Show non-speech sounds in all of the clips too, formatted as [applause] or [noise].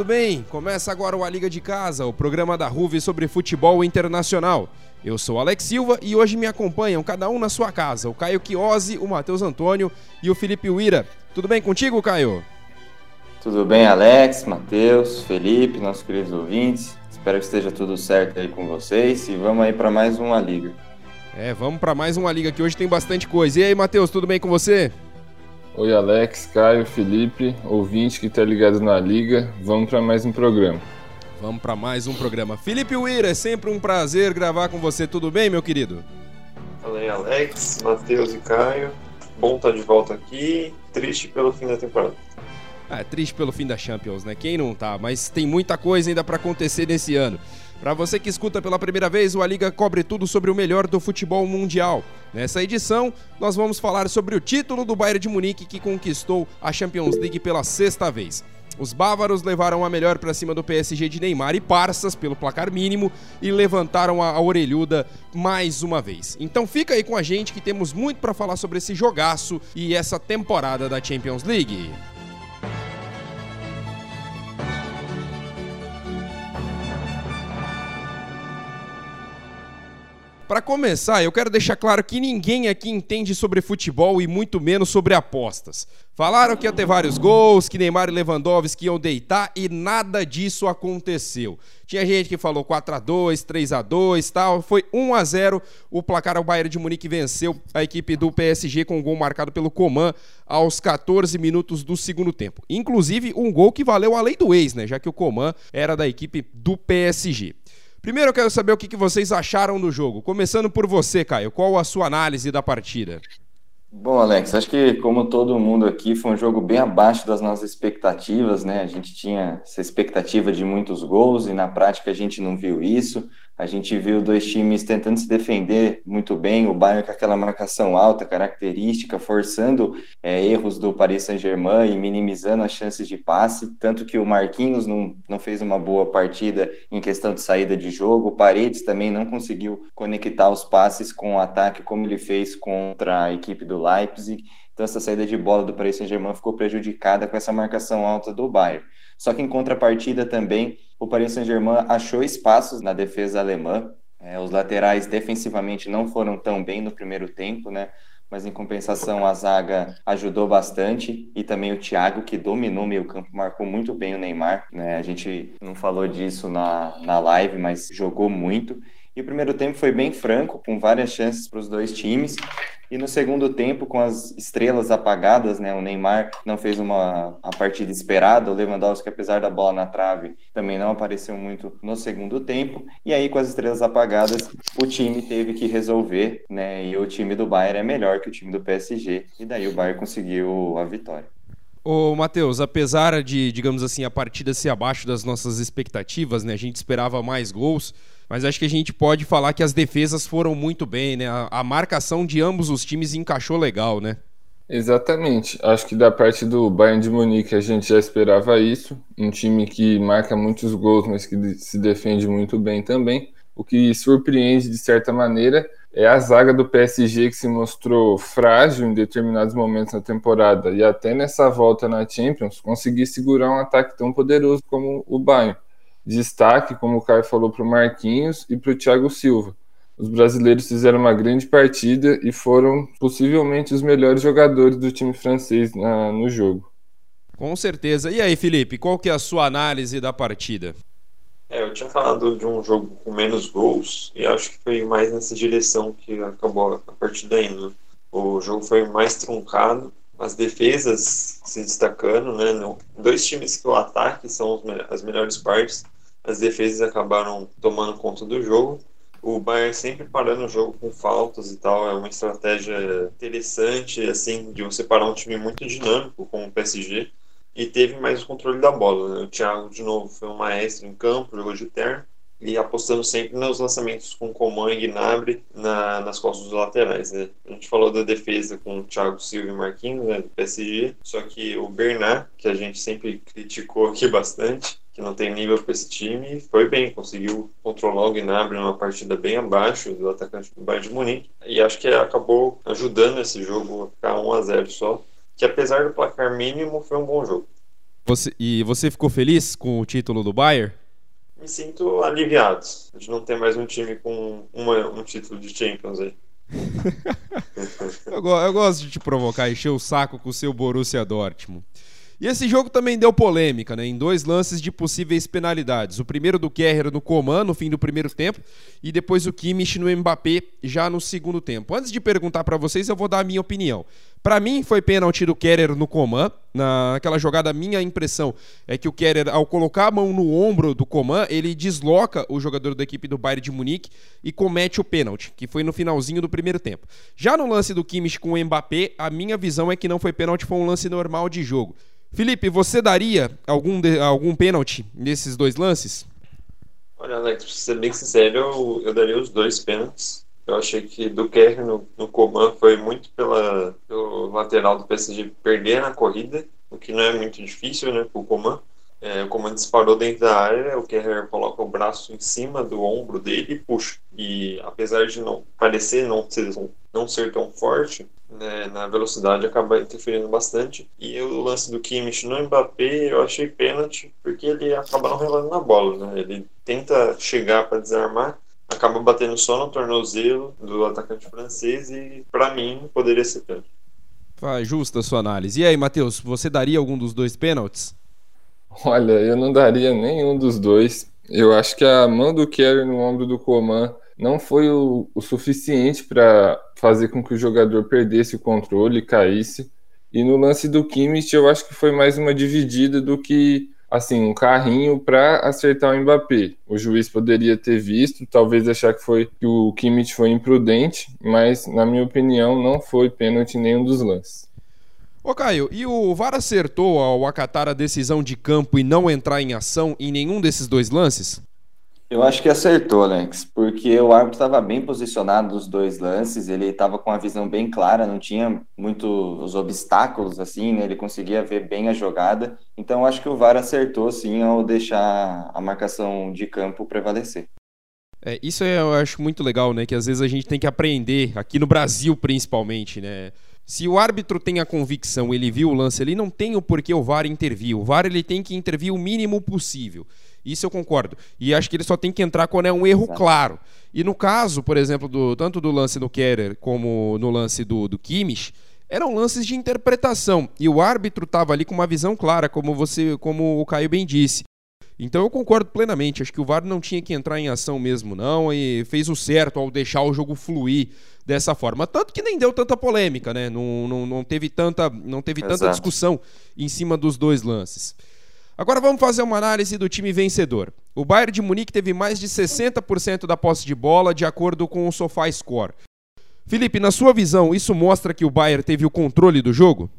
tudo bem? Começa agora o A Liga de Casa, o programa da RUV sobre futebol internacional. Eu sou Alex Silva e hoje me acompanham, cada um na sua casa, o Caio Chiosi, o Matheus Antônio e o Felipe Uira. Tudo bem contigo, Caio? Tudo bem, Alex, Matheus, Felipe, nossos queridos ouvintes. Espero que esteja tudo certo aí com vocês e vamos aí para mais uma liga. É, vamos para mais uma liga que hoje tem bastante coisa. E aí, Matheus, tudo bem com você? Oi, Alex, Caio, Felipe, ouvinte que está ligado na liga. Vamos para mais um programa. Vamos para mais um programa. Felipe Uira, é sempre um prazer gravar com você. Tudo bem, meu querido? Fala aí, Alex, Matheus e Caio. Bom estar de volta aqui. Triste pelo fim da temporada. Ah, é triste pelo fim da Champions, né? Quem não tá? Mas tem muita coisa ainda para acontecer nesse ano. Para você que escuta pela primeira vez, o A Liga cobre tudo sobre o melhor do futebol mundial. Nessa edição, nós vamos falar sobre o título do Bayern de Munique que conquistou a Champions League pela sexta vez. Os bávaros levaram a melhor para cima do PSG de Neymar e Parças pelo placar mínimo e levantaram a orelhuda mais uma vez. Então fica aí com a gente que temos muito para falar sobre esse jogaço e essa temporada da Champions League. Para começar, eu quero deixar claro que ninguém aqui entende sobre futebol e muito menos sobre apostas. Falaram que ia ter vários gols, que Neymar e Lewandowski iam deitar e nada disso aconteceu. Tinha gente que falou 4 a 2, 3 a 2, tal, foi 1 a 0. O placar ao Bayern de Munique venceu a equipe do PSG com um gol marcado pelo Coman aos 14 minutos do segundo tempo. Inclusive um gol que valeu a lei do ex, né, já que o Coman era da equipe do PSG. Primeiro eu quero saber o que vocês acharam do jogo. Começando por você, Caio. Qual a sua análise da partida? Bom, Alex, acho que como todo mundo aqui, foi um jogo bem abaixo das nossas expectativas, né? A gente tinha essa expectativa de muitos gols e na prática a gente não viu isso. A gente viu dois times tentando se defender muito bem, o Bayern com aquela marcação alta, característica, forçando é, erros do Paris Saint-Germain e minimizando as chances de passe, tanto que o Marquinhos não, não fez uma boa partida em questão de saída de jogo, o Paredes também não conseguiu conectar os passes com o ataque como ele fez contra a equipe do Leipzig, então essa saída de bola do Paris Saint-Germain ficou prejudicada com essa marcação alta do Bayern. Só que em contrapartida também, o Paris Saint-Germain achou espaços na defesa alemã. É, os laterais defensivamente não foram tão bem no primeiro tempo, né? Mas em compensação a zaga ajudou bastante e também o Thiago que dominou meio campo, marcou muito bem o Neymar. Né? A gente não falou disso na, na live, mas jogou muito. E o primeiro tempo foi bem franco, com várias chances para os dois times. E no segundo tempo, com as estrelas apagadas, né, o Neymar não fez uma a partida esperada, o Lewandowski, apesar da bola na trave, também não apareceu muito no segundo tempo. E aí, com as estrelas apagadas, o time teve que resolver, né, e o time do Bayern é melhor que o time do PSG, e daí o Bayern conseguiu a vitória. Ô, Matheus, apesar de, digamos assim, a partida ser abaixo das nossas expectativas, né, a gente esperava mais gols, mas acho que a gente pode falar que as defesas foram muito bem, né? A, a marcação de ambos os times encaixou legal, né? Exatamente. Acho que da parte do Bayern de Munique a gente já esperava isso. Um time que marca muitos gols, mas que se defende muito bem também. O que surpreende de certa maneira é a zaga do PSG que se mostrou frágil em determinados momentos na temporada e até nessa volta na Champions conseguir segurar um ataque tão poderoso como o Bayern destaque, como o Caio falou, para o Marquinhos e para o Thiago Silva. Os brasileiros fizeram uma grande partida e foram possivelmente os melhores jogadores do time francês na, no jogo. Com certeza. E aí, Felipe, qual que é a sua análise da partida? É, eu tinha falado de um jogo com menos gols e acho que foi mais nessa direção que acabou a partida indo. O jogo foi mais truncado, as defesas se destacando, né? Dois times que o ataque são as melhores partes, as defesas acabaram tomando conta do jogo. O Bayern sempre parando o jogo com faltas e tal, é uma estratégia interessante, assim, de você parar um time muito dinâmico como o PSG e teve mais o controle da bola. Né? O Thiago, de novo, foi um maestro em campo, jogou de terno e apostando sempre nos lançamentos com Coman e Gnabry na, nas costas dos laterais. Né? A gente falou da defesa com o Thiago Silva e Marquinhos, né, do PSG, só que o Bernard, que a gente sempre criticou aqui [laughs] bastante, que não tem nível para esse time, foi bem, conseguiu controlar o Gnabry numa partida bem abaixo do atacante do Bayern de Munique, e acho que acabou ajudando esse jogo a ficar 1 a 0 só, que apesar do placar mínimo, foi um bom jogo. Você, e você ficou feliz com o título do Bayern? Me sinto aliviado de não ter mais um time com uma, um título de Champions aí. [laughs] eu, eu, gosto de te provocar, encher o saco com o seu Borussia Dortmund. E esse jogo também deu polêmica, né? Em dois lances de possíveis penalidades. O primeiro do Kerrer no Coman, no fim do primeiro tempo, e depois o Kimmich no Mbappé, já no segundo tempo. Antes de perguntar para vocês, eu vou dar a minha opinião. Para mim, foi pênalti do Kerrer no Coman. Naquela jogada, minha impressão é que o Kerrer, ao colocar a mão no ombro do Coman, ele desloca o jogador da equipe do Bayern de Munique e comete o pênalti, que foi no finalzinho do primeiro tempo. Já no lance do Kimmich com o Mbappé, a minha visão é que não foi pênalti, foi um lance normal de jogo. Felipe, você daria algum, algum pênalti nesses dois lances? Olha, Alex, pra ser bem sincero, eu, eu daria os dois pênaltis. Eu achei que do Kerr no, no Coman foi muito pela, pelo lateral do PSG perder na corrida, o que não é muito difícil, né, pro Coman. É, o Coman disparou dentro da área, o Kerr coloca o braço em cima do ombro dele e puxa. E apesar de não parecer não ser, não ser tão forte, né, na velocidade acaba interferindo bastante. E o lance do Kimmich no Mbappé eu achei pênalti porque ele acaba não relando na bola. Né? Ele tenta chegar para desarmar, acaba batendo só no tornozelo do atacante francês e para mim poderia ser pênalti. Faz justa a sua análise. E aí, Matheus, você daria algum dos dois pênaltis? Olha, eu não daria nenhum dos dois. Eu acho que a mão do Kerry no ombro do Coman não foi o, o suficiente para fazer com que o jogador perdesse o controle e caísse. E no lance do Kimmich, eu acho que foi mais uma dividida do que assim um carrinho para acertar o Mbappé. O juiz poderia ter visto, talvez achar que foi que o Kimmich foi imprudente, mas na minha opinião não foi pênalti nenhum dos lances. Ô Caio, e o VAR acertou ao acatar a decisão de campo e não entrar em ação em nenhum desses dois lances? Eu acho que acertou, Alex, porque o árbitro estava bem posicionado nos dois lances, ele estava com a visão bem clara, não tinha muitos obstáculos assim, né? ele conseguia ver bem a jogada. Então, eu acho que o VAR acertou sim ao deixar a marcação de campo prevalecer. É, isso eu acho muito legal, né? Que às vezes a gente tem que aprender, aqui no Brasil principalmente, né? Se o árbitro tem a convicção, ele viu o lance, ele não tem o porquê o VAR intervir. O VAR ele tem que intervir o mínimo possível. Isso eu concordo. E acho que ele só tem que entrar quando é um erro Exato. claro. E no caso, por exemplo, do, tanto do lance do Kerer como no lance do, do Kimmich, eram lances de interpretação. E o árbitro estava ali com uma visão clara, como você, como o Caio bem disse. Então eu concordo plenamente. Acho que o VAR não tinha que entrar em ação mesmo, não, e fez o certo ao deixar o jogo fluir dessa forma. Tanto que nem deu tanta polêmica, né? Não, não, não teve, tanta, não teve tanta discussão em cima dos dois lances. Agora vamos fazer uma análise do time vencedor. O Bayern de Munique teve mais de 60% da posse de bola, de acordo com o SofaScore. Felipe, na sua visão, isso mostra que o Bayern teve o controle do jogo?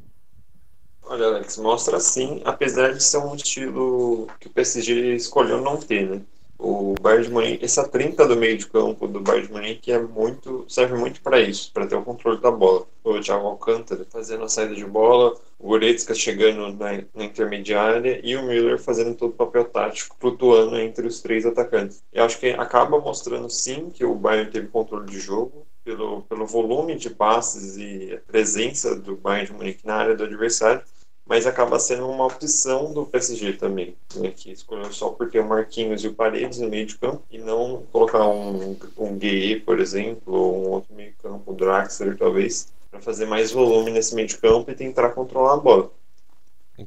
Olha, Alex, mostra sim, apesar de ser um estilo que o PSG escolheu não ter, né? O Bayern de Munique, essa trinca do meio de campo do Bayern de Munique é muito, serve muito para isso, para ter o controle da bola. O Thiago Alcântara fazendo a saída de bola, o Goretzka chegando na, na, intermediária e o Müller fazendo todo o papel tático, flutuando entre os três atacantes. Eu acho que acaba mostrando sim que o Bayern teve controle de jogo, pelo, pelo volume de passes e a presença do Bayern de Munique na área do adversário, mas acaba sendo uma opção do PSG também, né, que escolheu só por ter o Marquinhos e o Paredes no meio de campo e não colocar um, um Gueye, por exemplo, ou um outro meio campo, o Draxler talvez, para fazer mais volume nesse meio de campo e tentar controlar a bola.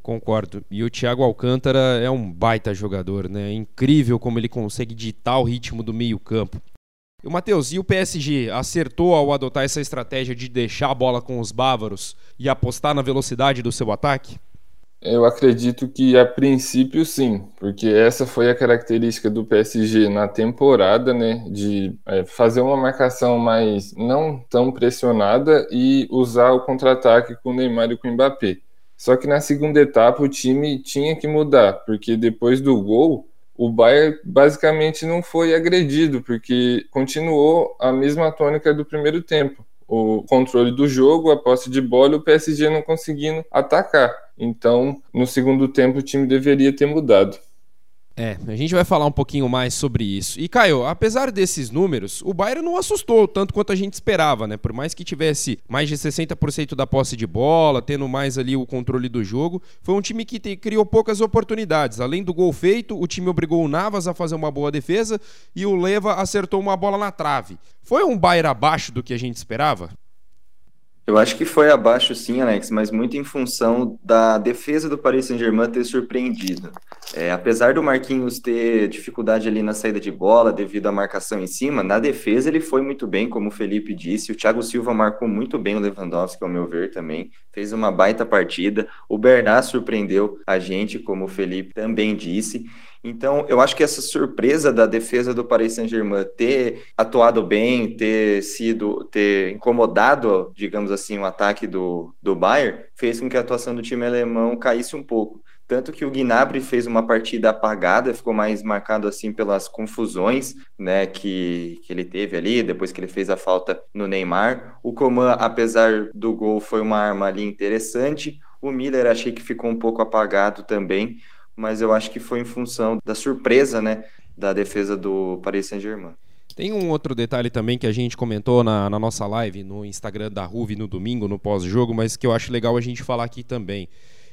Concordo. E o Thiago Alcântara é um baita jogador, né? É incrível como ele consegue ditar o ritmo do meio-campo. E o Matheus, e o PSG acertou ao adotar essa estratégia de deixar a bola com os bávaros e apostar na velocidade do seu ataque? Eu acredito que a princípio sim, porque essa foi a característica do PSG na temporada, né, de é, fazer uma marcação mais não tão pressionada e usar o contra-ataque com o Neymar e com o Mbappé. Só que na segunda etapa o time tinha que mudar, porque depois do gol o Bayern basicamente não foi agredido, porque continuou a mesma tônica do primeiro tempo. O controle do jogo, a posse de bola, o PSG não conseguindo atacar. Então, no segundo tempo, o time deveria ter mudado. É, a gente vai falar um pouquinho mais sobre isso. E Caio, apesar desses números, o Bayern não assustou tanto quanto a gente esperava, né? Por mais que tivesse mais de 60% da posse de bola, tendo mais ali o controle do jogo, foi um time que te, criou poucas oportunidades. Além do gol feito, o time obrigou o Navas a fazer uma boa defesa e o Leva acertou uma bola na trave. Foi um Bayern abaixo do que a gente esperava? Eu acho que foi abaixo sim, Alex, mas muito em função da defesa do Paris Saint-Germain ter surpreendido. É, apesar do Marquinhos ter dificuldade ali na saída de bola devido à marcação em cima, na defesa ele foi muito bem, como o Felipe disse. O Thiago Silva marcou muito bem o Lewandowski, ao meu ver também. Fez uma baita partida. O Bernat surpreendeu a gente, como o Felipe também disse. Então, eu acho que essa surpresa da defesa do Paris Saint-Germain ter atuado bem, ter sido, ter incomodado, digamos assim, o ataque do, do Bayern, fez com que a atuação do time alemão caísse um pouco. Tanto que o Gnabry fez uma partida apagada, ficou mais marcado assim pelas confusões né, que, que ele teve ali, depois que ele fez a falta no Neymar. O Coman, apesar do gol, foi uma arma ali interessante. O Miller achei que ficou um pouco apagado também mas eu acho que foi em função da surpresa, né, da defesa do Paris Saint-Germain. Tem um outro detalhe também que a gente comentou na, na nossa live no Instagram da Ruve no domingo, no pós-jogo, mas que eu acho legal a gente falar aqui também.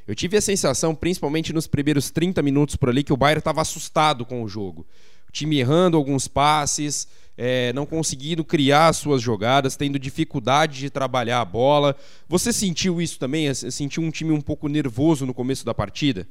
Eu tive a sensação, principalmente nos primeiros 30 minutos por ali, que o Bayern estava assustado com o jogo. O time errando alguns passes, é, não conseguindo criar suas jogadas, tendo dificuldade de trabalhar a bola. Você sentiu isso também? Sentiu um time um pouco nervoso no começo da partida?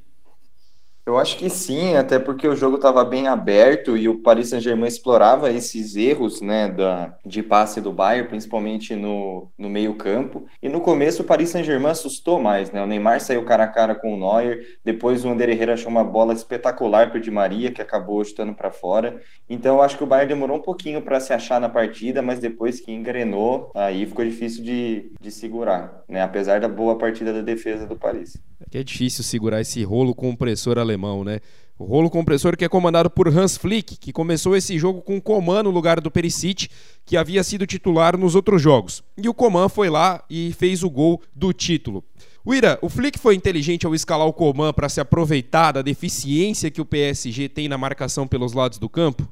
Eu acho que sim, até porque o jogo estava bem aberto e o Paris Saint-Germain explorava esses erros né, da, de passe do Bayern, principalmente no, no meio campo. E no começo o Paris Saint-Germain assustou mais, né? O Neymar saiu cara a cara com o Neuer, depois o Ander Herrera achou uma bola espetacular para o Di Maria, que acabou chutando para fora. Então eu acho que o Bayern demorou um pouquinho para se achar na partida, mas depois que engrenou, aí ficou difícil de, de segurar, né? Apesar da boa partida da defesa do Paris. É é difícil segurar esse rolo compressor alemão alemão, né? O rolo compressor que é comandado por Hans Flick, que começou esse jogo com o Coman no lugar do Perisic, que havia sido titular nos outros jogos. E o Coman foi lá e fez o gol do título. Uira, o Flick foi inteligente ao escalar o Coman para se aproveitar da deficiência que o PSG tem na marcação pelos lados do campo?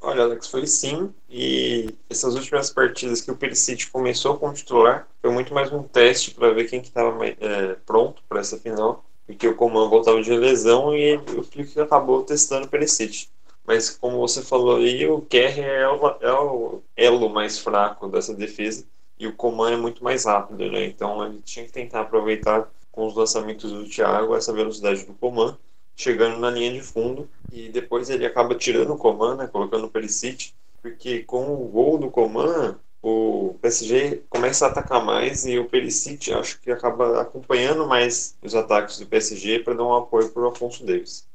Olha, Alex, foi sim. E essas últimas partidas que o Perisic começou com o titular, foi muito mais um teste para ver quem que estava é, pronto para essa final porque o Coman voltava de lesão e o Flick acabou testando o Perisic. Mas como você falou aí, o Kerr é o, é o elo mais fraco dessa defesa e o Coman é muito mais rápido, né? Então ele tinha que tentar aproveitar com os lançamentos do Thiago essa velocidade do Coman, chegando na linha de fundo e depois ele acaba tirando o Coman, né? Colocando o Perisic, porque com o gol do Coman o PSG começa a atacar mais e o Perisic acho que acaba acompanhando mais os ataques do PSG para dar um apoio para o Afonso Davis.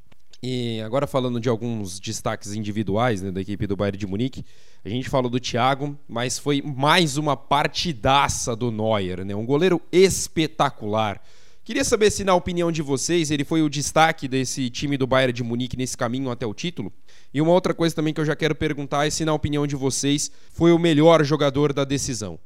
E agora falando de alguns destaques individuais né, da equipe do Bayern de Munique, a gente falou do Thiago, mas foi mais uma partidaça do Neuer, né? Um goleiro espetacular. Queria saber se, na opinião de vocês, ele foi o destaque desse time do Bayern de Munique nesse caminho até o título. E uma outra coisa também que eu já quero perguntar é se, na opinião de vocês, foi o melhor jogador da decisão.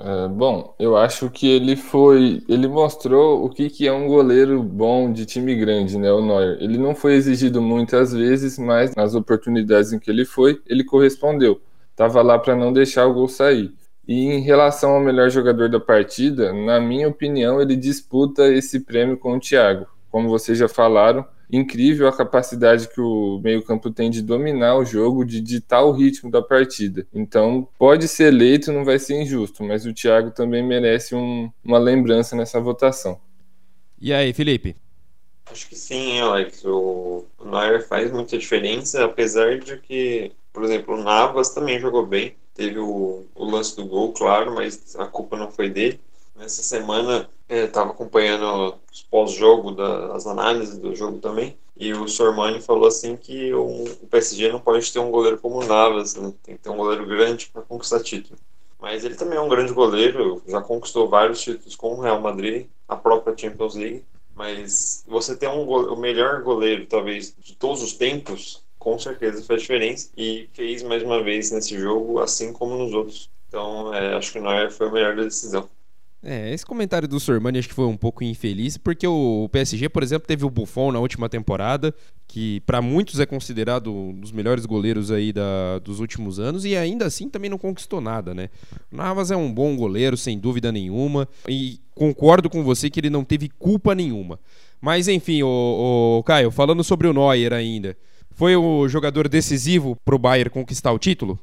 É, bom, eu acho que ele foi. Ele mostrou o que, que é um goleiro bom de time grande, né? O Neuer. Ele não foi exigido muitas vezes, mas nas oportunidades em que ele foi, ele correspondeu. Tava lá para não deixar o gol sair. E em relação ao melhor jogador da partida, na minha opinião, ele disputa esse prêmio com o Thiago. Como vocês já falaram, incrível a capacidade que o meio-campo tem de dominar o jogo, de ditar o ritmo da partida. Então, pode ser eleito, não vai ser injusto, mas o Thiago também merece um, uma lembrança nessa votação. E aí, Felipe? Acho que sim, Alex. O Neuer faz muita diferença, apesar de que, por exemplo, o Navas também jogou bem Teve o, o lance do gol, claro, mas a culpa não foi dele. Nessa semana estava é, acompanhando os pós-jogo, das análises do jogo também, e o Sormani falou assim que o, o PSG não pode ter um goleiro como o Navas, né? tem que ter um goleiro grande para conquistar título. Mas ele também é um grande goleiro, já conquistou vários títulos com o Real Madrid, a própria Champions League. Mas você ter um, o melhor goleiro, talvez, de todos os tempos, com certeza faz diferença e fez mais uma vez nesse jogo, assim como nos outros. Então, é, acho que o Neuer foi o melhor decisão. É, esse comentário do Sormani acho que foi um pouco infeliz, porque o PSG, por exemplo, teve o Buffon na última temporada, que para muitos é considerado um dos melhores goleiros aí da, dos últimos anos, e ainda assim também não conquistou nada, né? O Navas é um bom goleiro, sem dúvida nenhuma, e concordo com você que ele não teve culpa nenhuma. Mas enfim, o, o Caio, falando sobre o Neuer ainda, foi o jogador decisivo para o Bayern conquistar o título?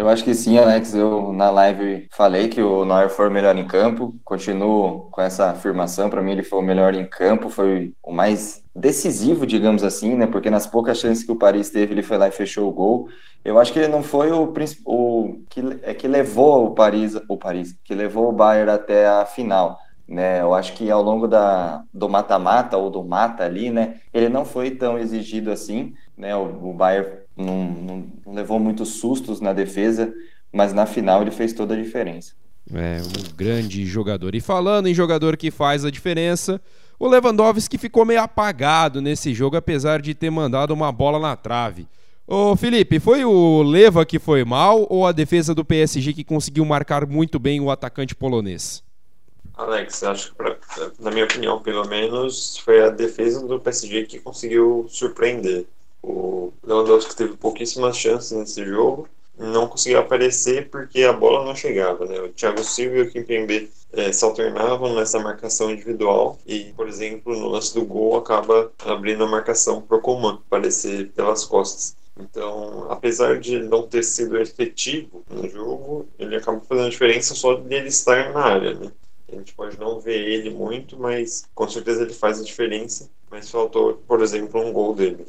Eu acho que sim, Alex. Eu na live falei que o Neuer foi o melhor em campo. Continuo com essa afirmação. Para mim, ele foi o melhor em campo, foi o mais decisivo, digamos assim, né? Porque nas poucas chances que o Paris teve, ele foi lá e fechou o gol. Eu acho que ele não foi o, o que, é, que levou o Paris, o Paris, que levou o Bayern até a final. Né, eu acho que ao longo da, do mata-mata ou do mata ali, né, ele não foi tão exigido assim, né, o, o não, não, não levou muitos sustos na defesa, mas na final ele fez toda a diferença. É, um grande jogador. E falando em jogador que faz a diferença, o Lewandowski ficou meio apagado nesse jogo, apesar de ter mandado uma bola na trave. Ô Felipe, foi o Leva que foi mal ou a defesa do PSG que conseguiu marcar muito bem o atacante polonês? Alex, acho que, pra, na minha opinião, pelo menos, foi a defesa do PSG que conseguiu surpreender. O Lewandowski teve pouquíssimas chances nesse jogo, não conseguiu aparecer porque a bola não chegava. Né? O Thiago Silva e o Kimpembe é, se alternavam nessa marcação individual e, por exemplo, no lance do gol acaba abrindo a marcação para o Coman aparecer pelas costas. Então, apesar de não ter sido efetivo no jogo, ele acaba fazendo diferença só de ele estar na área, né? A gente pode não ver ele muito, mas com certeza ele faz a diferença. Mas faltou, por exemplo, um gol dele.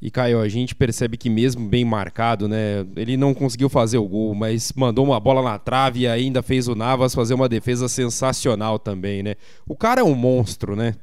E Caio, a gente percebe que mesmo bem marcado, né? Ele não conseguiu fazer o gol, mas mandou uma bola na trave e ainda fez o Navas fazer uma defesa sensacional também, né? O cara é um monstro, né?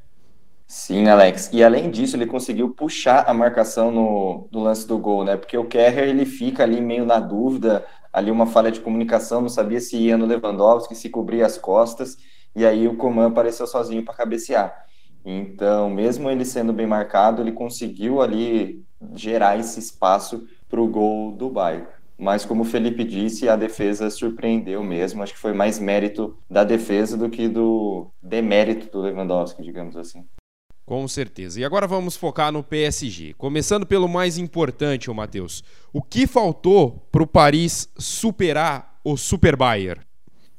Sim, Alex. E além disso, ele conseguiu puxar a marcação no, no lance do gol, né? Porque o Kerrer ele fica ali meio na dúvida, ali uma falha de comunicação, não sabia se ia no Lewandowski, se cobria as costas, e aí o Coman apareceu sozinho para cabecear. Então, mesmo ele sendo bem marcado, ele conseguiu ali gerar esse espaço para o gol do Bayern. Mas, como o Felipe disse, a defesa surpreendeu mesmo. Acho que foi mais mérito da defesa do que do demérito do Lewandowski, digamos assim. Com certeza. E agora vamos focar no PSG. Começando pelo mais importante, ô Matheus. O que faltou para o Paris superar o Super Bayern?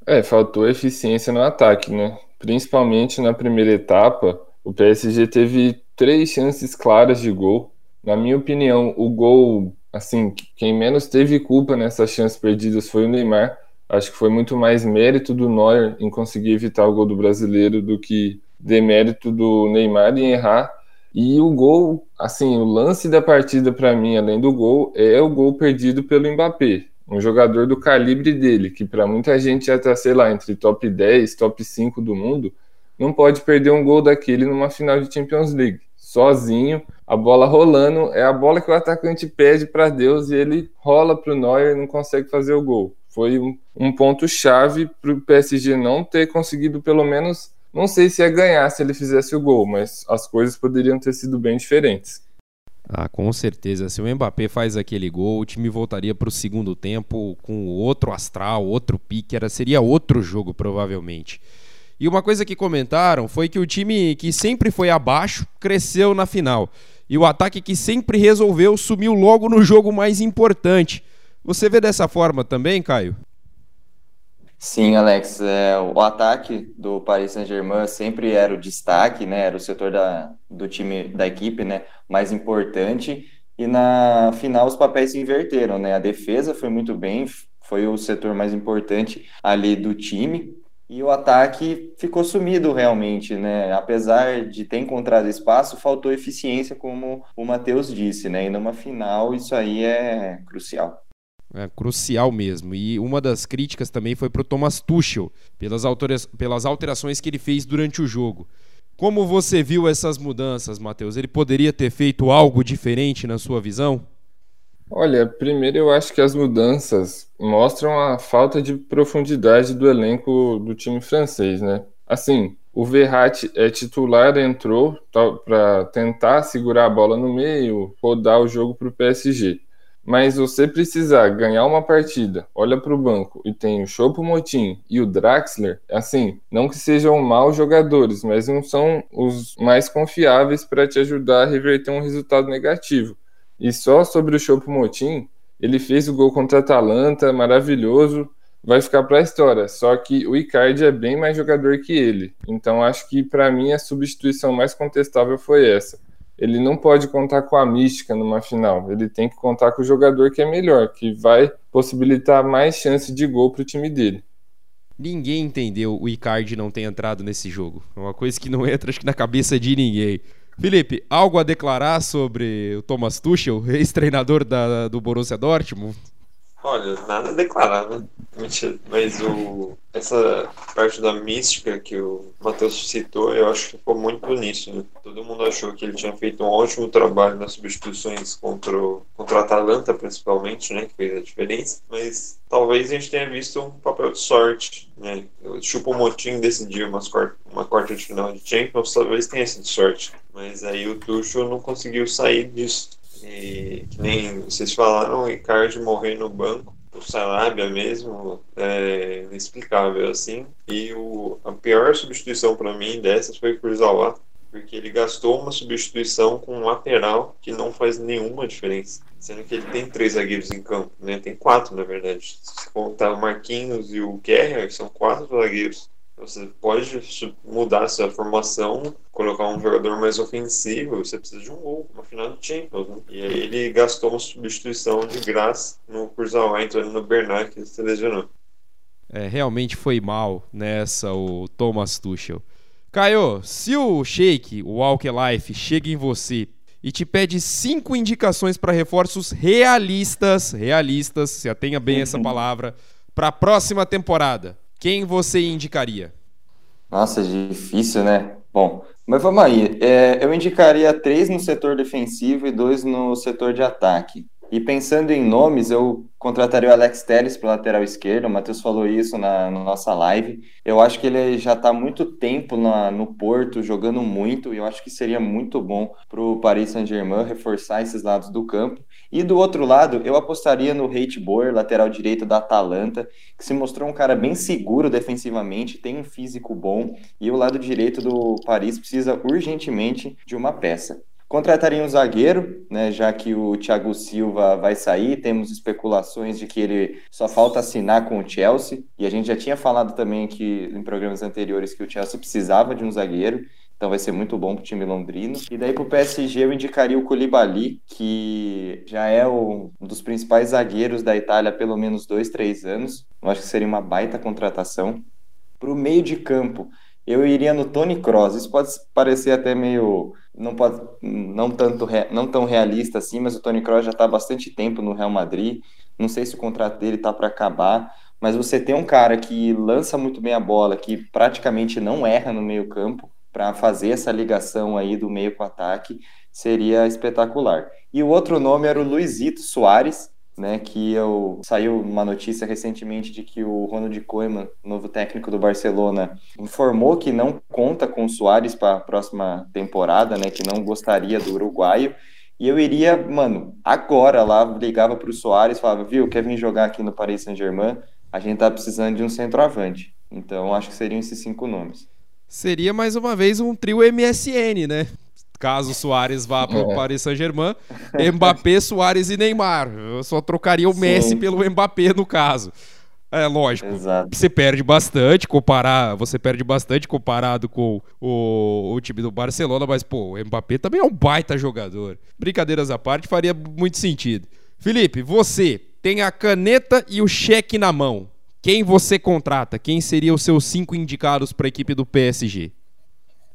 É, faltou eficiência no ataque, né? Principalmente na primeira etapa, o PSG teve três chances claras de gol. Na minha opinião, o gol, assim, quem menos teve culpa nessas chances perdidas foi o Neymar. Acho que foi muito mais mérito do Neuer em conseguir evitar o gol do brasileiro do que demérito do Neymar em errar. E o gol, assim, o lance da partida para mim, além do gol, é o gol perdido pelo Mbappé. Um jogador do calibre dele, que para muita gente já tá, sei lá, entre top 10, top 5 do mundo, não pode perder um gol daquele numa final de Champions League. Sozinho, a bola rolando, é a bola que o atacante pede para Deus e ele rola para o Neuer e não consegue fazer o gol. Foi um, um ponto-chave para o PSG não ter conseguido, pelo menos, não sei se ia ganhar se ele fizesse o gol, mas as coisas poderiam ter sido bem diferentes. Ah, com certeza. Se o Mbappé faz aquele gol, o time voltaria para o segundo tempo com outro astral, outro pique, era, seria outro jogo, provavelmente. E uma coisa que comentaram foi que o time que sempre foi abaixo cresceu na final. E o ataque que sempre resolveu sumiu logo no jogo mais importante. Você vê dessa forma também, Caio? Sim, Alex. É, o ataque do Paris Saint-Germain sempre era o destaque, né? Era o setor da, do time, da equipe, né? Mais importante. E na final os papéis se inverteram, né? A defesa foi muito bem, foi o setor mais importante ali do time. E o ataque ficou sumido realmente, né? Apesar de ter encontrado espaço, faltou eficiência, como o Matheus disse, né? E numa final isso aí é crucial. É crucial mesmo. E uma das críticas também foi para o Thomas Tuchel, pelas, pelas alterações que ele fez durante o jogo. Como você viu essas mudanças, Matheus? Ele poderia ter feito algo diferente na sua visão? Olha, primeiro eu acho que as mudanças mostram a falta de profundidade do elenco do time francês, né? Assim, o Verratti é titular, entrou para tentar segurar a bola no meio, rodar o jogo para o PSG. Mas você precisar ganhar uma partida, olha para o banco e tem o Chopo Motim e o Draxler, assim, não que sejam maus jogadores, mas não são os mais confiáveis para te ajudar a reverter um resultado negativo. E só sobre o Chopo Motim, ele fez o gol contra a Atalanta, maravilhoso, vai ficar para a história. Só que o Icardi é bem mais jogador que ele. Então acho que para mim a substituição mais contestável foi essa ele não pode contar com a mística numa final. Ele tem que contar com o jogador que é melhor, que vai possibilitar mais chance de gol para o time dele. Ninguém entendeu o Icardi não ter entrado nesse jogo. É uma coisa que não entra acho que na cabeça de ninguém. Felipe, algo a declarar sobre o Thomas Tuchel, ex-treinador do Borussia Dortmund? Olha, nada a declarar, né? Mentira. Mas o, essa parte da mística que o Matheus citou, eu acho que ficou muito nisso. Né? Todo mundo achou que ele tinha feito um ótimo trabalho nas substituições contra o, contra o Atalanta, principalmente, né? Que fez a diferença. Mas talvez a gente tenha visto um papel de sorte, né? O Chupomotim decidiu umas quarta, uma quarta de final de Champions, talvez tenha sido sorte. Mas aí o Tuchel não conseguiu sair disso. E que nem vocês falaram, o Icardi morrer no banco, o Sarabia mesmo, é inexplicável assim. E o, a pior substituição para mim dessas foi o Kurzawa, porque ele gastou uma substituição com um lateral que não faz nenhuma diferença. Sendo que ele tem três zagueiros em campo, né? Tem quatro, na verdade. Se contar o Marquinhos e o Guerra, são quatro zagueiros. Você pode mudar essa formação, colocar um jogador mais ofensivo, você precisa de um gol, uma final de Champions. Né? E aí ele gastou uma substituição de graça no Kurzawa, entrando no Bernard, que se lesionou. É, realmente foi mal nessa o Thomas Tuchel. Caio, se o Sheik, o Walker Life, chega em você e te pede cinco indicações para reforços realistas, realistas, se atenha bem essa palavra, para a próxima temporada, quem você indicaria? Nossa, difícil, né? Bom, mas vamos aí. É, eu indicaria três no setor defensivo e dois no setor de ataque. E pensando em nomes, eu contrataria o Alex Telles para lateral esquerdo. O Matheus falou isso na, na, nossa live. Eu acho que ele já está muito tempo na, no Porto, jogando muito, e eu acho que seria muito bom para o Paris Saint-Germain reforçar esses lados do campo. E do outro lado, eu apostaria no Hate Boer, lateral direito da Atalanta, que se mostrou um cara bem seguro defensivamente, tem um físico bom, e o lado direito do Paris precisa urgentemente de uma peça. Contrataria um zagueiro, né, já que o Thiago Silva vai sair, temos especulações de que ele só falta assinar com o Chelsea, e a gente já tinha falado também que em programas anteriores que o Chelsea precisava de um zagueiro, então vai ser muito bom para o time londrino. E daí para o PSG eu indicaria o Koulibaly, que já é um dos principais zagueiros da Itália há pelo menos dois, três anos. Eu acho que seria uma baita contratação. Para o meio de campo, eu iria no Tony Kroos. Isso pode parecer até meio não pode não tanto não tão realista assim, mas o Tony Kroos já está bastante tempo no Real Madrid. Não sei se o contrato dele está para acabar, mas você tem um cara que lança muito bem a bola, que praticamente não erra no meio-campo para fazer essa ligação aí do meio com o ataque, seria espetacular. E o outro nome era o Luizito Soares, né, que eu saiu uma notícia recentemente de que o Ronald Koeman, novo técnico do Barcelona, informou que não conta com o Soares para a próxima temporada, né, que não gostaria do uruguaio. E eu iria, mano, agora lá, ligava para o Soares, falava, viu, quer vir jogar aqui no Paris Saint-Germain? A gente tá precisando de um centroavante. Então, acho que seriam esses cinco nomes. Seria mais uma vez um trio MSN, né? caso o Soares vá para o é. Paris Saint-Germain, Mbappé, [laughs] Soares e Neymar. Eu só trocaria o Sim. Messi pelo Mbappé no caso. É lógico, Exato. você perde bastante comparar, você perde bastante comparado com o, o, time do Barcelona, mas pô, o Mbappé também é um baita jogador. Brincadeiras à parte, faria muito sentido. Felipe, você tem a caneta e o cheque na mão. Quem você contrata? Quem seriam os seus cinco indicados para a equipe do PSG?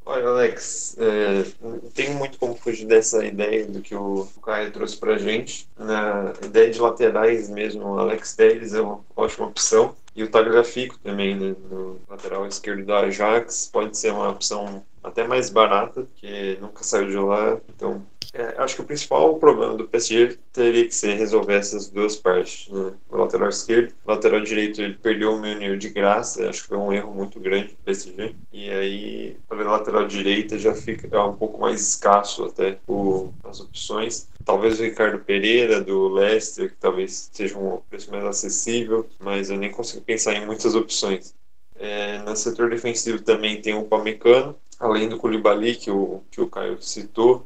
Olha, Alex, é, não tenho muito como fugir dessa ideia do que o Caio trouxe pra gente. Na ideia de laterais mesmo, o Alex Telles é uma ótima opção. E o Tagliafico também, né, no lateral esquerdo do Ajax, pode ser uma opção até mais barata, porque nunca saiu de lá, então É, acho que o principal problema do PSG teria que ser resolver essas duas partes. Né? O lateral esquerdo, o lateral direito, ele perdeu o Meunier de graça, acho que foi um erro muito grande do PSG. E aí, a lateral direita, já fica é um pouco mais escasso até o, as opções. Talvez o Ricardo Pereira, do Leicester, que talvez seja um preço mais acessível, mas eu nem consigo pensar em muitas opções. É, no setor defensivo também tem o Pamecano, além do Koulibaly, que o, que o Caio citou,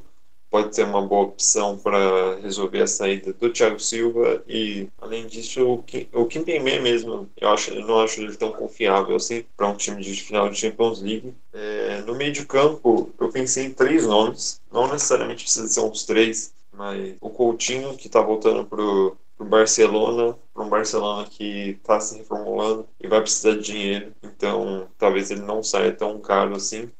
pode ser uma boa opção para resolver a saída do Thiago Silva e além disso o, Kim, o Kimpembe mesmo eu acho eu não acho ele tão confiável assim para um time de final de Champions League é, no meio de campo eu pensei em três nomes não necessariamente precisa ser uns três mas o Coutinho que está voltando pro pro Barcelona, para um Barcelona que está se reformulando e vai precisar de dinheiro, então talvez ele não saia tão caro assim.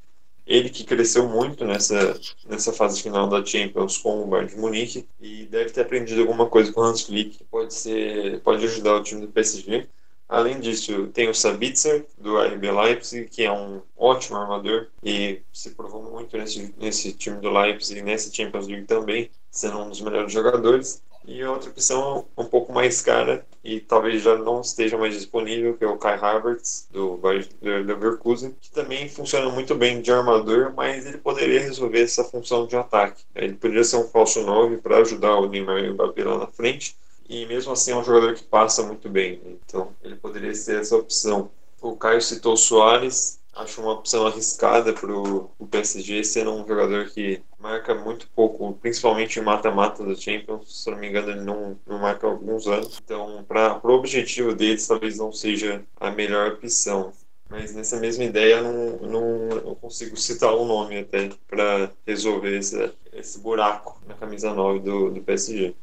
Ele que cresceu muito nessa, nessa fase final da Champions com o Bayern de Munique e deve ter aprendido alguma coisa com o Hans Flick que pode, ser, pode ajudar o time do PSG. Além disso, tem o Sabitzer, do RB Leipzig, que é um ótimo armador e se provou muito nesse, nesse time do Leipzig nessa Champions League também, sendo um dos melhores jogadores. E outra opção um pouco mais cara e talvez já não esteja mais disponível, que é o Kai Havertz, do Leverkusen, que também funciona muito bem de armador, mas ele poderia resolver essa função de ataque. Ele poderia ser um falso 9 para ajudar o Neymar e o Mbappé lá na frente, e mesmo assim é um jogador que passa muito bem, então ele poderia ser essa opção. O Caio citou o Soares, acho uma opção arriscada para o PSG, sendo um jogador que marca muito pouco, principalmente em mata-mata da Champions. Se não me engano, ele não, não marca alguns anos. Então, para o objetivo deles, talvez não seja a melhor opção. Mas nessa mesma ideia, não, não, não consigo citar um nome até para resolver esse, esse buraco na camisa 9 do, do PSG.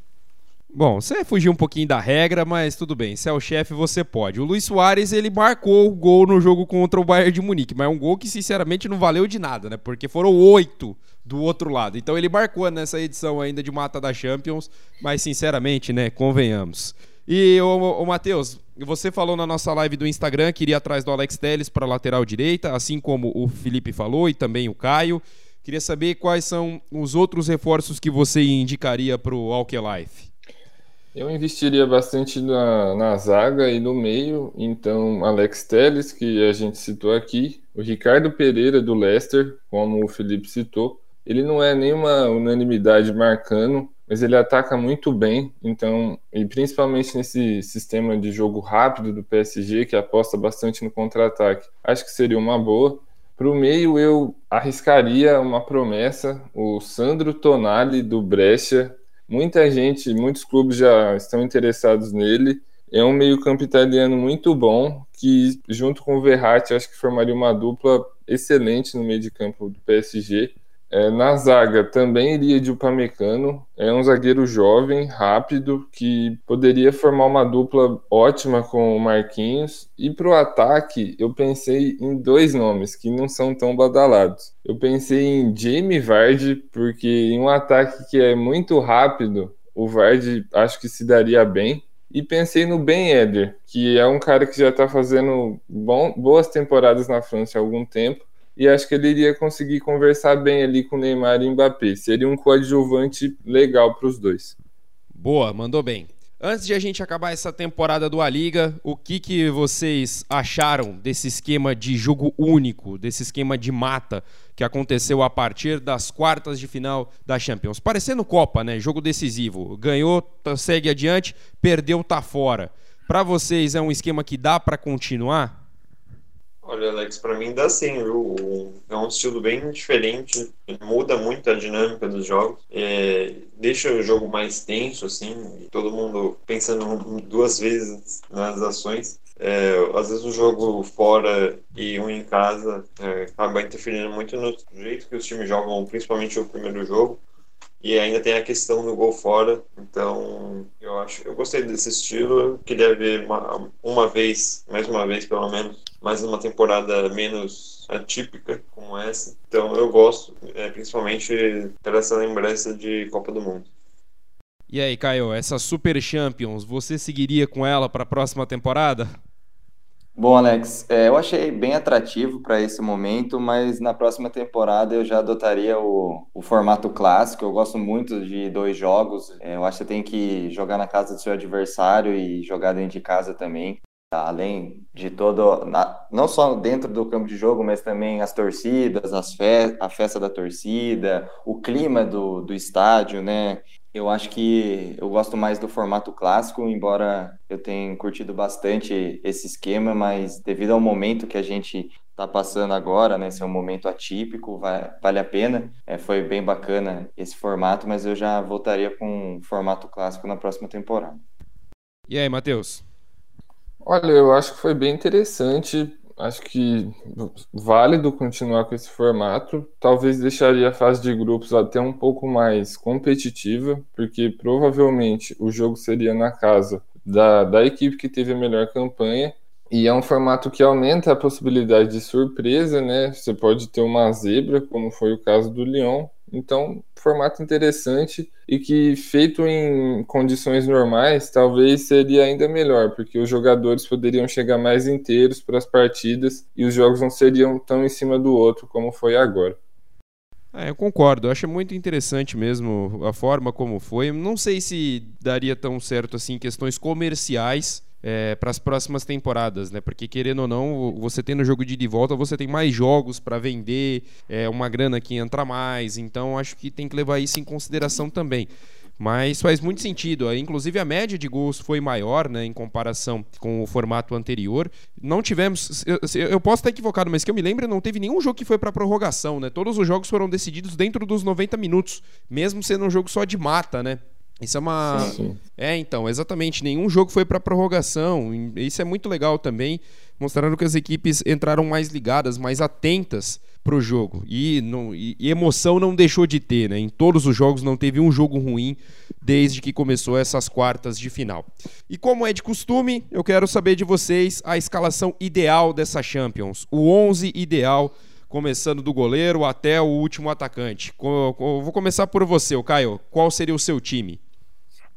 Bom, você fugiu um pouquinho da regra, mas tudo bem. Se é o chefe, você pode. O Luiz Soares, ele marcou o gol no jogo contra o Bayern de Munique, mas é um gol que, sinceramente, não valeu de nada, né? Porque foram oito do outro lado. Então ele marcou nessa edição ainda de mata da Champions, mas, sinceramente, né? Convenhamos. E, o Matheus, você falou na nossa live do Instagram que iria atrás do Alex Telles para lateral direita, assim como o Felipe falou e também o Caio. Queria saber quais são os outros reforços que você indicaria para o Alkelife. Eu investiria bastante na, na zaga e no meio, então Alex Telles, que a gente citou aqui, o Ricardo Pereira do Leicester, como o Felipe citou, ele não é nenhuma unanimidade marcando, mas ele ataca muito bem, então, e principalmente nesse sistema de jogo rápido do PSG, que aposta bastante no contra-ataque, acho que seria uma boa. Para o meio, eu arriscaria uma promessa, o Sandro Tonali do Brescia, Muita gente, muitos clubes já estão interessados nele. É um meio-campo italiano muito bom, que junto com o Verratti acho que formaria uma dupla excelente no meio de campo do PSG. É, na zaga também iria de Upamecano, é um zagueiro jovem, rápido, que poderia formar uma dupla ótima com o Marquinhos. E para o ataque, eu pensei em dois nomes que não são tão badalados. Eu pensei em Jamie Vardy, porque em um ataque que é muito rápido, o Vardy acho que se daria bem. E pensei no Ben Eder, que é um cara que já está fazendo bom, boas temporadas na França há algum tempo e acho que ele iria conseguir conversar bem ali com Neymar e Mbappé. Seria um coadjuvante legal para os dois. Boa, mandou bem. Antes de a gente acabar essa temporada do A Liga, o que, que vocês acharam desse esquema de jogo único, desse esquema de mata que aconteceu a partir das quartas de final da Champions? Parecendo Copa, né? Jogo decisivo. Ganhou, tá, segue adiante, perdeu, tá fora. Para vocês é um esquema que dá para continuar? Olha, Alex, para mim dá sim, viu? É um estilo bem diferente, muda muito a dinâmica dos jogos, é, deixa o jogo mais tenso, assim, todo mundo pensando duas vezes nas ações. É, às vezes o jogo fora e um em casa é, acaba interferindo muito no jeito que os times jogam, principalmente o primeiro jogo. E ainda tem a questão do gol fora. Então, eu acho, eu gostei desse estilo. Queria ver uma, uma vez, mais uma vez pelo menos, mais uma temporada menos atípica como essa. Então, eu gosto, é, principalmente por essa lembrança de Copa do Mundo. E aí, Caio, essa Super Champions, você seguiria com ela para a próxima temporada? Bom, Alex, é, eu achei bem atrativo para esse momento, mas na próxima temporada eu já adotaria o, o formato clássico. Eu gosto muito de dois jogos. É, eu acho que você tem que jogar na casa do seu adversário e jogar dentro de casa também. Além de todo, não só dentro do campo de jogo, mas também as torcidas, as fe a festa da torcida, o clima do, do estádio, né? Eu acho que eu gosto mais do formato clássico, embora eu tenha curtido bastante esse esquema, mas devido ao momento que a gente está passando agora, né, ser um momento atípico, vai, vale a pena. É, foi bem bacana esse formato, mas eu já voltaria com um formato clássico na próxima temporada. E aí, Matheus? Olha, eu acho que foi bem interessante acho que válido continuar com esse formato. Talvez deixaria a fase de grupos até um pouco mais competitiva, porque provavelmente o jogo seria na casa da, da equipe que teve a melhor campanha. E é um formato que aumenta a possibilidade de surpresa, né? Você pode ter uma zebra, como foi o caso do Lyon, então, formato interessante e que feito em condições normais, talvez seria ainda melhor, porque os jogadores poderiam chegar mais inteiros para as partidas e os jogos não seriam tão em cima do outro como foi agora. É, eu concordo, eu acho muito interessante mesmo a forma como foi. Não sei se daria tão certo assim questões comerciais é, para as próximas temporadas, né? Porque querendo ou não, você tem no jogo de ida e volta, você tem mais jogos para vender, é uma grana que entra mais, então acho que tem que levar isso em consideração também. Mas faz muito sentido. Inclusive a média de gols foi maior, né, em comparação com o formato anterior. Não tivemos, eu, eu posso estar equivocado, mas que eu me lembro, não teve nenhum jogo que foi para prorrogação, né? Todos os jogos foram decididos dentro dos 90 minutos, mesmo sendo um jogo só de mata, né? Isso é uma. Sim, sim. É, então, exatamente. Nenhum jogo foi para prorrogação. Isso é muito legal também, mostrando que as equipes entraram mais ligadas, mais atentas para o jogo. E, não, e, e, emoção não deixou de ter, né? Em todos os jogos não teve um jogo ruim desde que começou essas quartas de final. E como é de costume, eu quero saber de vocês a escalação ideal dessa Champions. O 11 ideal começando do goleiro até o último atacante. Vou começar por você, Caio. Qual seria o seu time?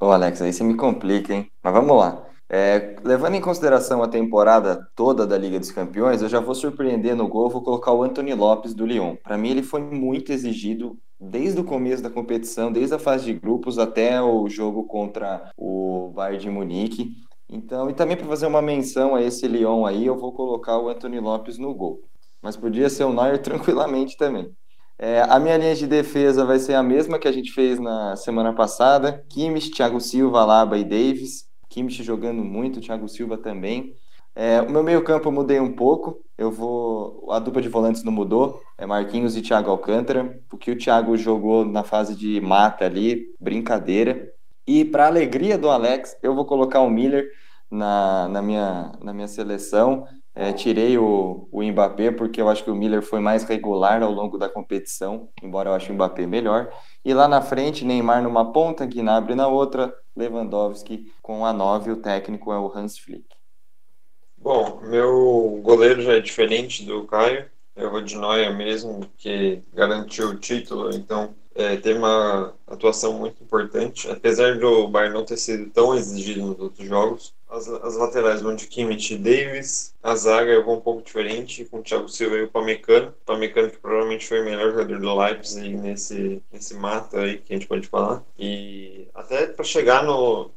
Ô, Alex, aí você me complica, hein? Mas vamos lá. É, levando em consideração a temporada toda da Liga dos Campeões, eu já vou surpreender no gol, vou colocar o Anthony Lopes do Lyon. Para mim, ele foi muito exigido desde o começo da competição, desde a fase de grupos até o jogo contra o Bayern de Munique. Então, e também para fazer uma menção a esse Lyon aí, eu vou colocar o Anthony Lopes no gol. Mas podia ser o Neuer [laughs] tranquilamente também. É, a minha linha de defesa vai ser a mesma que a gente fez na semana passada. Kimmich, Thiago Silva, Laba e Davis. Kimmich jogando muito, Thiago Silva também. É, o meu meio campo eu mudei um pouco. Eu vou. A dupla de volantes não mudou. É Marquinhos e Thiago Alcântara. O que o Thiago jogou na fase de mata ali, brincadeira. E para alegria do Alex, eu vou colocar o Miller na, na, minha, na minha seleção. É, tirei o, o Mbappé porque eu acho que o Miller foi mais regular ao longo da competição, embora eu ache o Mbappé melhor. E lá na frente, Neymar numa ponta, Gnabry na outra, Lewandowski com a 9, o técnico é o Hans Flick. Bom, meu goleiro já é diferente do Caio, é o Rodinoia mesmo, que garantiu o título, então é, uma atuação muito importante, apesar do Bayern não ter sido tão exigido nos outros jogos, as, as laterais vão de Kimmich e Davis. A zaga eu vou um pouco diferente, com o Thiago Silva e o Pamecano. O Pamecano que provavelmente foi o melhor jogador do Leipzig nesse, nesse mata aí que a gente pode falar. E até para chegar no...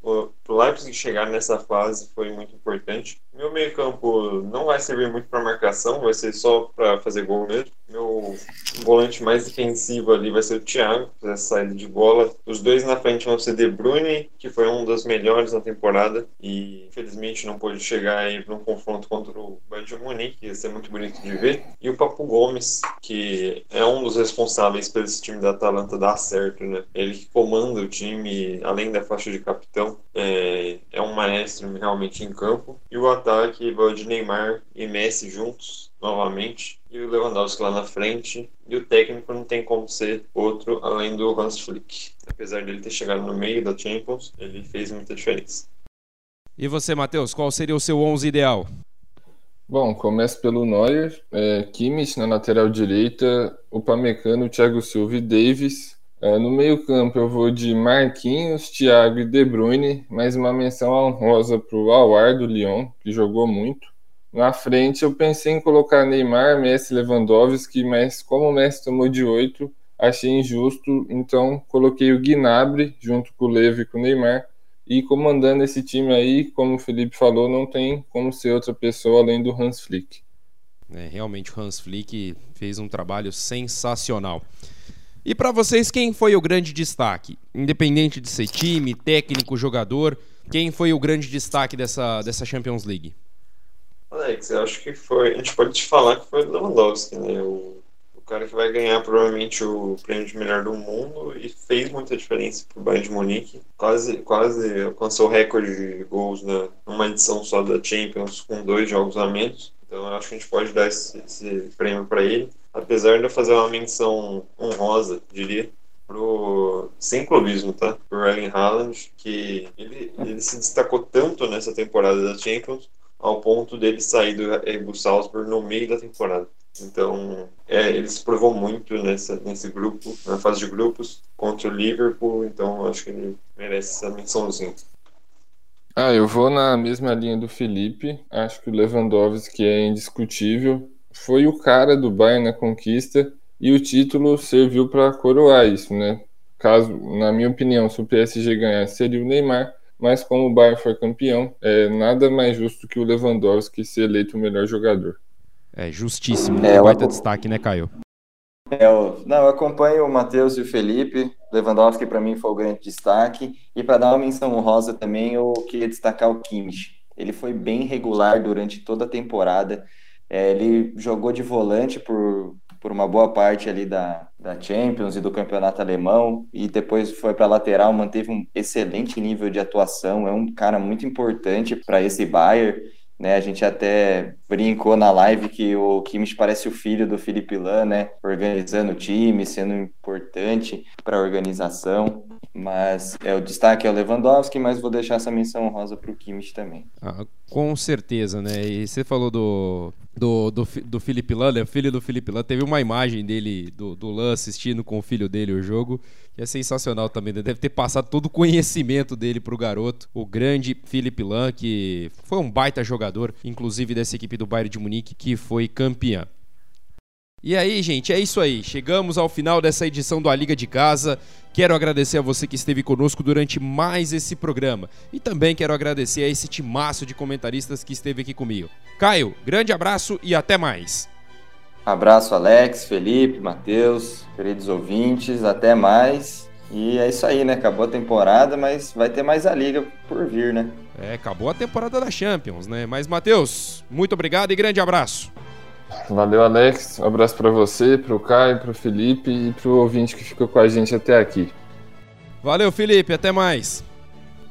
Pro Leipzig chegar nessa fase foi muito importante. Meu meio campo não vai servir muito para marcação, vai ser só para fazer gol mesmo. Meu volante mais defensivo ali vai ser o Thiago, fazer saída de bola. Os dois na frente vão ser De Bruyne, que foi um dos melhores na temporada e infelizmente não pôde chegar aí para um confronto contra o Bayern de Munique, ia ser muito bonito de ver. E o Papo Gomes, que é um dos responsáveis pelo esse time da Atalanta dar certo, né? Ele que comanda o time, além da faixa de capitão, é, é um maestro realmente em campo. E o ataque vai de Neymar e Messi juntos, novamente. E o Lewandowski lá na frente. E o técnico não tem como ser outro além do Hans Flick. Apesar dele ter chegado no meio da Champions, ele fez muita diferença. E você, Matheus, qual seria o seu 11 ideal? Bom, começo pelo Neuer, é, Kimmich na lateral direita, o Pamecano, Thiago Silva e Davis. É, no meio campo eu vou de Marquinhos, Thiago e De Bruyne, mais uma menção honrosa para o Awar do Lyon, que jogou muito. Na frente eu pensei em colocar Neymar, Messi, Lewandowski, mas como o Messi tomou de 8, achei injusto, então coloquei o Gnabry junto com o Levo e com o Neymar. E comandando esse time aí, como o Felipe falou, não tem como ser outra pessoa além do Hans Flick. É, realmente o Hans Flick fez um trabalho sensacional. E para vocês, quem foi o grande destaque? Independente de ser time, técnico, jogador, quem foi o grande destaque dessa, dessa Champions League? Alex, eu acho que foi. A gente pode te falar que foi o Lewandowski, né? O, cara que vai ganhar provavelmente o prêmio de melhor do mundo e fez muita diferença pro Bayern de Munique. Quase, quase alcançou o recorde de gols na, numa edição só da Champions com dois jogos a menos. Então acho que a gente pode dar esse, esse prêmio para ele. Apesar de eu fazer uma menção honrosa, diria, pro sem clubismo, tá? Pro Erling Haaland, que ele, ele se destacou tanto nessa temporada da Champions ao ponto dele sair do Red Salzburg no meio da temporada. Então, é, ele se provou muito nessa, nesse grupo, na fase de grupos, contra o Liverpool, então acho que ele merece essa mençãozinha. Ah, eu vou na mesma linha do Felipe. Acho que o Lewandowski é indiscutível. Foi o cara do Bayern na conquista e o título serviu para coroar isso, né? Caso, na minha opinião, se o PSG ganhar, seria o Neymar, mas como o Bayern foi campeão, é nada mais justo que o Lewandowski ser eleito o melhor jogador. É justíssimo. É, baita destaque, né, Caio? É, eu, não, eu acompanho o Matheus e o Felipe. Lewandowski para mim foi o grande destaque. E para dar uma menção honrosa também, eu queria destacar o Kimmich. Ele foi bem regular durante toda a temporada. É, ele jogou de volante por, por uma boa parte ali da, da Champions e do campeonato alemão. E depois foi para lateral, manteve um excelente nível de atuação. É um cara muito importante para esse Bayern. Né, a gente até brincou na live que o Kimmich parece o filho do Felipe Lan, né? Organizando o time, sendo importante para a organização. Mas é o destaque é o Lewandowski, mas vou deixar essa menção rosa para o Kimmich também. Ah, com certeza, né? E você falou do do, do, do Felipe Lan, né? O filho do Felipe Lan. Teve uma imagem dele, do, do Lan, assistindo com o filho dele o jogo. Que é sensacional também. Né? Deve ter passado todo o conhecimento dele pro garoto. O grande Felipe Lan, que foi um baita jogador, inclusive dessa equipe do Bayern de Munique, que foi campeã. E aí, gente, é isso aí. Chegamos ao final dessa edição do A Liga de Casa. Quero agradecer a você que esteve conosco durante mais esse programa. E também quero agradecer a esse timaço de comentaristas que esteve aqui comigo. Caio, grande abraço e até mais. Abraço, Alex, Felipe, Matheus, queridos ouvintes, até mais. E é isso aí, né? Acabou a temporada, mas vai ter mais a liga por vir, né? É, acabou a temporada da Champions, né? Mas, Matheus, muito obrigado e grande abraço. Valeu, Alex. Um abraço para você, para o Caio, para o Felipe e para o ouvinte que ficou com a gente até aqui. Valeu, Felipe. Até mais.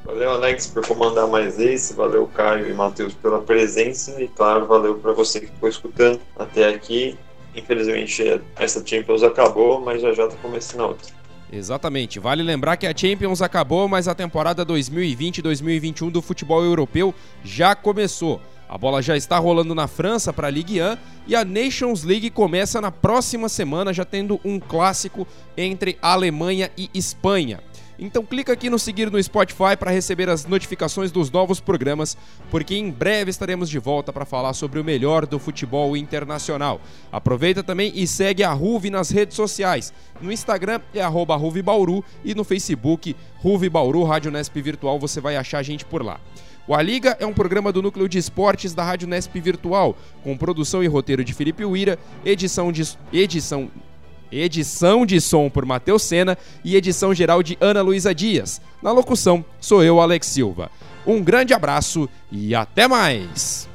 Valeu, Alex, por comandar mais esse. Valeu, Caio e Matheus, pela presença. E, claro, valeu para você que ficou escutando até aqui. Infelizmente, essa Champions acabou, mas já já está começando a outra. Exatamente. Vale lembrar que a Champions acabou, mas a temporada 2020-2021 do futebol europeu já começou. A bola já está rolando na França para a Ligue 1 e a Nations League começa na próxima semana, já tendo um clássico entre Alemanha e Espanha. Então clica aqui no seguir no Spotify para receber as notificações dos novos programas, porque em breve estaremos de volta para falar sobre o melhor do futebol internacional. Aproveita também e segue a Ruve nas redes sociais. No Instagram é arroba Bauru e no Facebook Ruve Bauru Rádio Nesp Virtual, você vai achar a gente por lá. O A Liga é um programa do Núcleo de Esportes da Rádio Nesp Virtual, com produção e roteiro de Felipe Uira, edição de edição edição de som por Matheus Sena e edição geral de Ana Luísa Dias. Na locução, sou eu, Alex Silva. Um grande abraço e até mais!